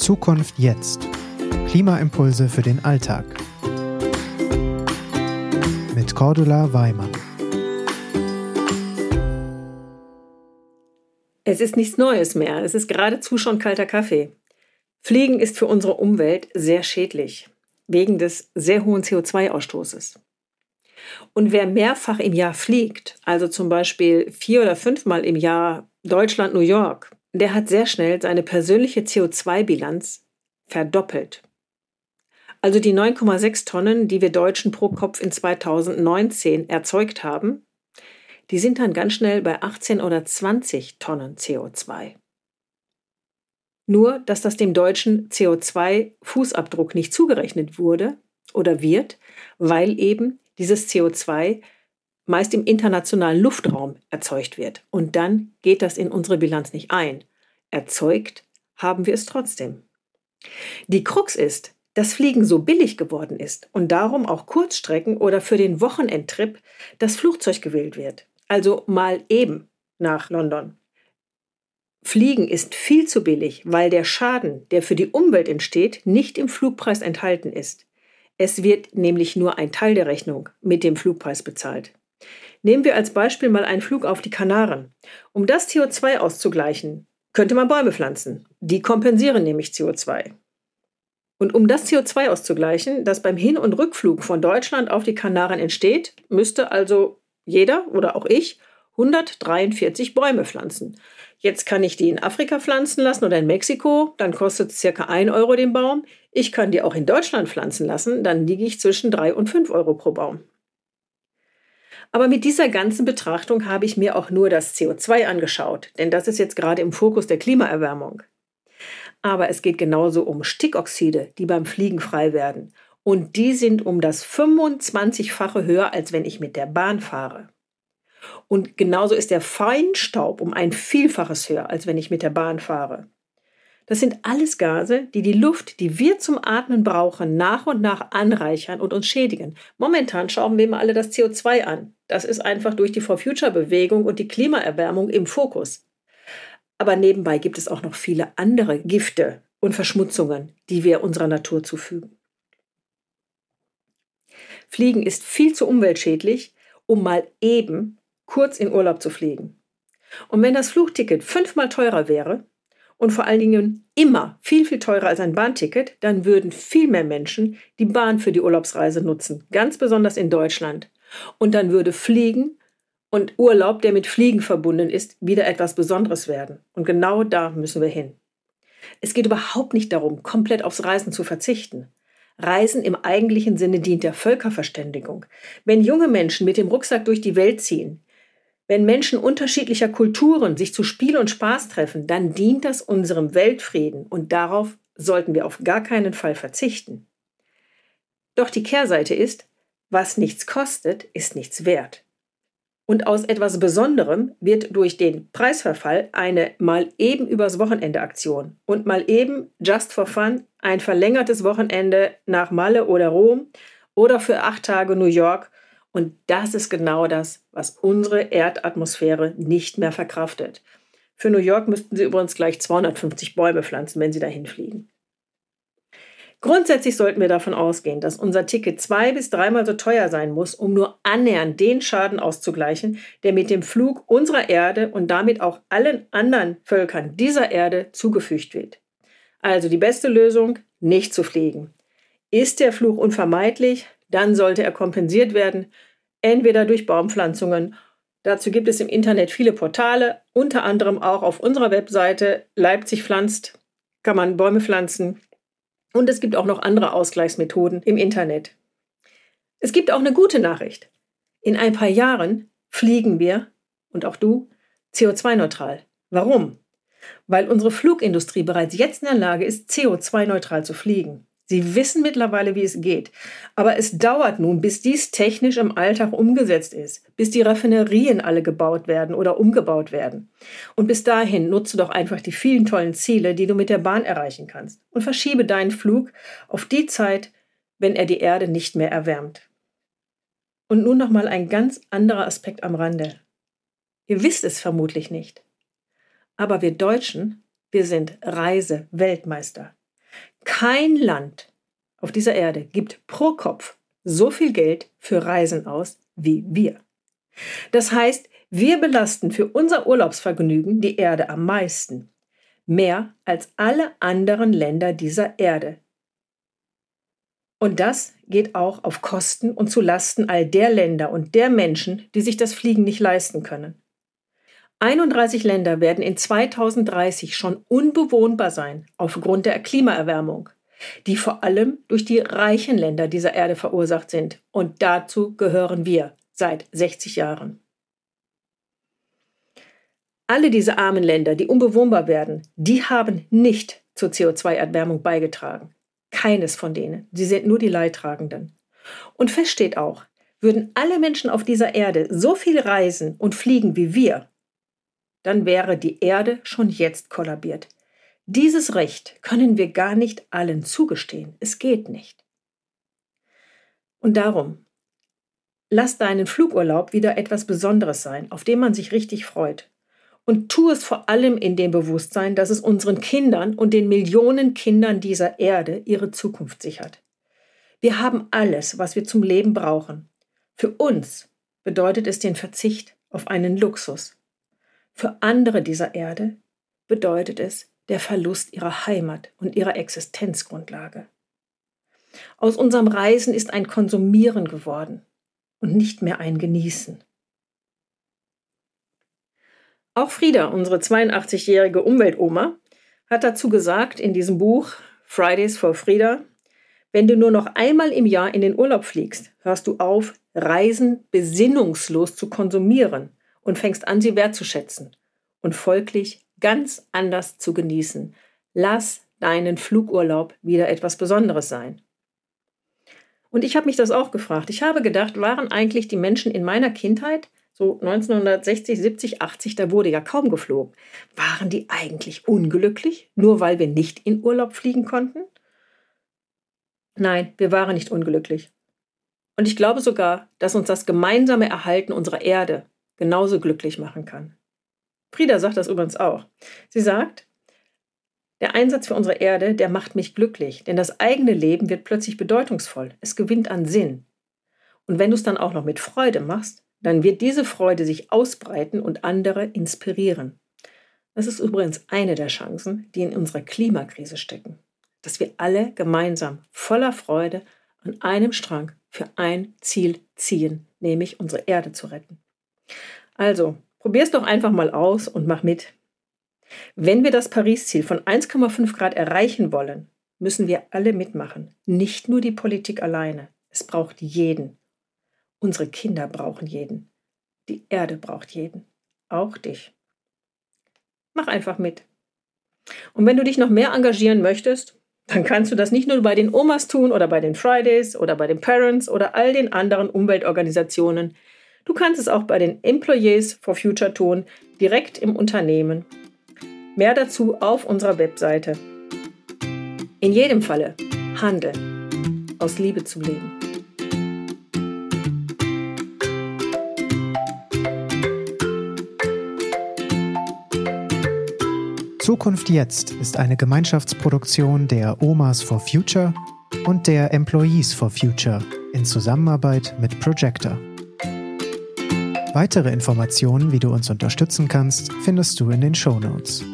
Zukunft jetzt. Klimaimpulse für den Alltag. Mit Cordula Weimann. Es ist nichts Neues mehr. Es ist geradezu schon kalter Kaffee. Fliegen ist für unsere Umwelt sehr schädlich, wegen des sehr hohen CO2-Ausstoßes. Und wer mehrfach im Jahr fliegt, also zum Beispiel vier oder fünfmal im Jahr Deutschland, New York, der hat sehr schnell seine persönliche CO2-Bilanz verdoppelt. Also die 9,6 Tonnen, die wir Deutschen pro Kopf in 2019 erzeugt haben, die sind dann ganz schnell bei 18 oder 20 Tonnen CO2. Nur, dass das dem deutschen CO2-Fußabdruck nicht zugerechnet wurde oder wird, weil eben dieses CO2 meist im internationalen Luftraum erzeugt wird. Und dann geht das in unsere Bilanz nicht ein. Erzeugt haben wir es trotzdem. Die Krux ist, dass Fliegen so billig geworden ist und darum auch Kurzstrecken oder für den Wochenendtrip das Flugzeug gewählt wird. Also mal eben nach London. Fliegen ist viel zu billig, weil der Schaden, der für die Umwelt entsteht, nicht im Flugpreis enthalten ist. Es wird nämlich nur ein Teil der Rechnung mit dem Flugpreis bezahlt. Nehmen wir als Beispiel mal einen Flug auf die Kanaren. Um das CO2 auszugleichen, könnte man Bäume pflanzen. Die kompensieren nämlich CO2. Und um das CO2 auszugleichen, das beim Hin- und Rückflug von Deutschland auf die Kanaren entsteht, müsste also jeder oder auch ich 143 Bäume pflanzen. Jetzt kann ich die in Afrika pflanzen lassen oder in Mexiko, dann kostet es circa 1 Euro den Baum. Ich kann die auch in Deutschland pflanzen lassen, dann liege ich zwischen 3 und 5 Euro pro Baum. Aber mit dieser ganzen Betrachtung habe ich mir auch nur das CO2 angeschaut, denn das ist jetzt gerade im Fokus der Klimaerwärmung. Aber es geht genauso um Stickoxide, die beim Fliegen frei werden. Und die sind um das 25-fache höher, als wenn ich mit der Bahn fahre. Und genauso ist der Feinstaub um ein Vielfaches höher, als wenn ich mit der Bahn fahre. Das sind alles Gase, die die Luft, die wir zum Atmen brauchen, nach und nach anreichern und uns schädigen. Momentan schauen wir immer alle das CO2 an. Das ist einfach durch die For Future Bewegung und die Klimaerwärmung im Fokus. Aber nebenbei gibt es auch noch viele andere Gifte und Verschmutzungen, die wir unserer Natur zufügen. Fliegen ist viel zu umweltschädlich, um mal eben kurz in Urlaub zu fliegen. Und wenn das Flugticket fünfmal teurer wäre und vor allen Dingen immer viel, viel teurer als ein Bahnticket, dann würden viel mehr Menschen die Bahn für die Urlaubsreise nutzen, ganz besonders in Deutschland. Und dann würde Fliegen und Urlaub, der mit Fliegen verbunden ist, wieder etwas Besonderes werden. Und genau da müssen wir hin. Es geht überhaupt nicht darum, komplett aufs Reisen zu verzichten. Reisen im eigentlichen Sinne dient der Völkerverständigung. Wenn junge Menschen mit dem Rucksack durch die Welt ziehen, wenn Menschen unterschiedlicher Kulturen sich zu Spiel und Spaß treffen, dann dient das unserem Weltfrieden und darauf sollten wir auf gar keinen Fall verzichten. Doch die Kehrseite ist, was nichts kostet, ist nichts wert. Und aus etwas Besonderem wird durch den Preisverfall eine mal eben übers Wochenende Aktion und mal eben just for fun ein verlängertes Wochenende nach Malle oder Rom oder für acht Tage New York. Und das ist genau das, was unsere Erdatmosphäre nicht mehr verkraftet. Für New York müssten Sie übrigens gleich 250 Bäume pflanzen, wenn Sie dahin fliegen. Grundsätzlich sollten wir davon ausgehen, dass unser Ticket zwei bis dreimal so teuer sein muss, um nur annähernd den Schaden auszugleichen, der mit dem Flug unserer Erde und damit auch allen anderen Völkern dieser Erde zugefügt wird. Also die beste Lösung, nicht zu fliegen. Ist der Flug unvermeidlich, dann sollte er kompensiert werden, entweder durch Baumpflanzungen. Dazu gibt es im Internet viele Portale, unter anderem auch auf unserer Webseite Leipzig pflanzt, kann man Bäume pflanzen und es gibt auch noch andere Ausgleichsmethoden im Internet. Es gibt auch eine gute Nachricht. In ein paar Jahren fliegen wir, und auch du, CO2-neutral. Warum? Weil unsere Flugindustrie bereits jetzt in der Lage ist, CO2-neutral zu fliegen. Sie wissen mittlerweile, wie es geht. Aber es dauert nun, bis dies technisch im Alltag umgesetzt ist, bis die Raffinerien alle gebaut werden oder umgebaut werden. Und bis dahin nutze doch einfach die vielen tollen Ziele, die du mit der Bahn erreichen kannst. Und verschiebe deinen Flug auf die Zeit, wenn er die Erde nicht mehr erwärmt. Und nun nochmal ein ganz anderer Aspekt am Rande. Ihr wisst es vermutlich nicht. Aber wir Deutschen, wir sind Reise-Weltmeister. Kein Land auf dieser Erde gibt pro Kopf so viel Geld für Reisen aus wie wir. Das heißt, wir belasten für unser Urlaubsvergnügen die Erde am meisten, mehr als alle anderen Länder dieser Erde. Und das geht auch auf Kosten und zu Lasten all der Länder und der Menschen, die sich das Fliegen nicht leisten können. 31 Länder werden in 2030 schon unbewohnbar sein aufgrund der Klimaerwärmung, die vor allem durch die reichen Länder dieser Erde verursacht sind. Und dazu gehören wir seit 60 Jahren. Alle diese armen Länder, die unbewohnbar werden, die haben nicht zur CO2-Erwärmung beigetragen. Keines von denen. Sie sind nur die Leidtragenden. Und fest steht auch, würden alle Menschen auf dieser Erde so viel reisen und fliegen wie wir, dann wäre die Erde schon jetzt kollabiert. Dieses Recht können wir gar nicht allen zugestehen. Es geht nicht. Und darum, lass deinen Flugurlaub wieder etwas Besonderes sein, auf dem man sich richtig freut. Und tu es vor allem in dem Bewusstsein, dass es unseren Kindern und den Millionen Kindern dieser Erde ihre Zukunft sichert. Wir haben alles, was wir zum Leben brauchen. Für uns bedeutet es den Verzicht auf einen Luxus, für andere dieser Erde bedeutet es der Verlust ihrer Heimat und ihrer Existenzgrundlage. Aus unserem Reisen ist ein Konsumieren geworden und nicht mehr ein Genießen. Auch Frieda, unsere 82-jährige Umweltoma, hat dazu gesagt in diesem Buch Fridays for Frieda, wenn du nur noch einmal im Jahr in den Urlaub fliegst, hörst du auf, Reisen besinnungslos zu konsumieren und fängst an, sie wertzuschätzen und folglich ganz anders zu genießen. Lass deinen Flugurlaub wieder etwas Besonderes sein. Und ich habe mich das auch gefragt. Ich habe gedacht, waren eigentlich die Menschen in meiner Kindheit, so 1960, 70, 80, da wurde ja kaum geflogen, waren die eigentlich unglücklich, nur weil wir nicht in Urlaub fliegen konnten? Nein, wir waren nicht unglücklich. Und ich glaube sogar, dass uns das gemeinsame Erhalten unserer Erde genauso glücklich machen kann. Frieda sagt das übrigens auch. Sie sagt, der Einsatz für unsere Erde, der macht mich glücklich, denn das eigene Leben wird plötzlich bedeutungsvoll. Es gewinnt an Sinn. Und wenn du es dann auch noch mit Freude machst, dann wird diese Freude sich ausbreiten und andere inspirieren. Das ist übrigens eine der Chancen, die in unserer Klimakrise stecken. Dass wir alle gemeinsam voller Freude an einem Strang für ein Ziel ziehen, nämlich unsere Erde zu retten. Also, probier's doch einfach mal aus und mach mit. Wenn wir das Paris-Ziel von 1,5 Grad erreichen wollen, müssen wir alle mitmachen, nicht nur die Politik alleine. Es braucht jeden. Unsere Kinder brauchen jeden. Die Erde braucht jeden. Auch dich. Mach einfach mit. Und wenn du dich noch mehr engagieren möchtest, dann kannst du das nicht nur bei den Omas tun oder bei den Fridays oder bei den Parents oder all den anderen Umweltorganisationen, Du kannst es auch bei den Employees for Future tun, direkt im Unternehmen. Mehr dazu auf unserer Webseite. In jedem Falle handeln, aus Liebe zum Leben. Zukunft jetzt ist eine Gemeinschaftsproduktion der Omas for Future und der Employees for Future in Zusammenarbeit mit Projector. Weitere Informationen, wie du uns unterstützen kannst, findest du in den Show Notes.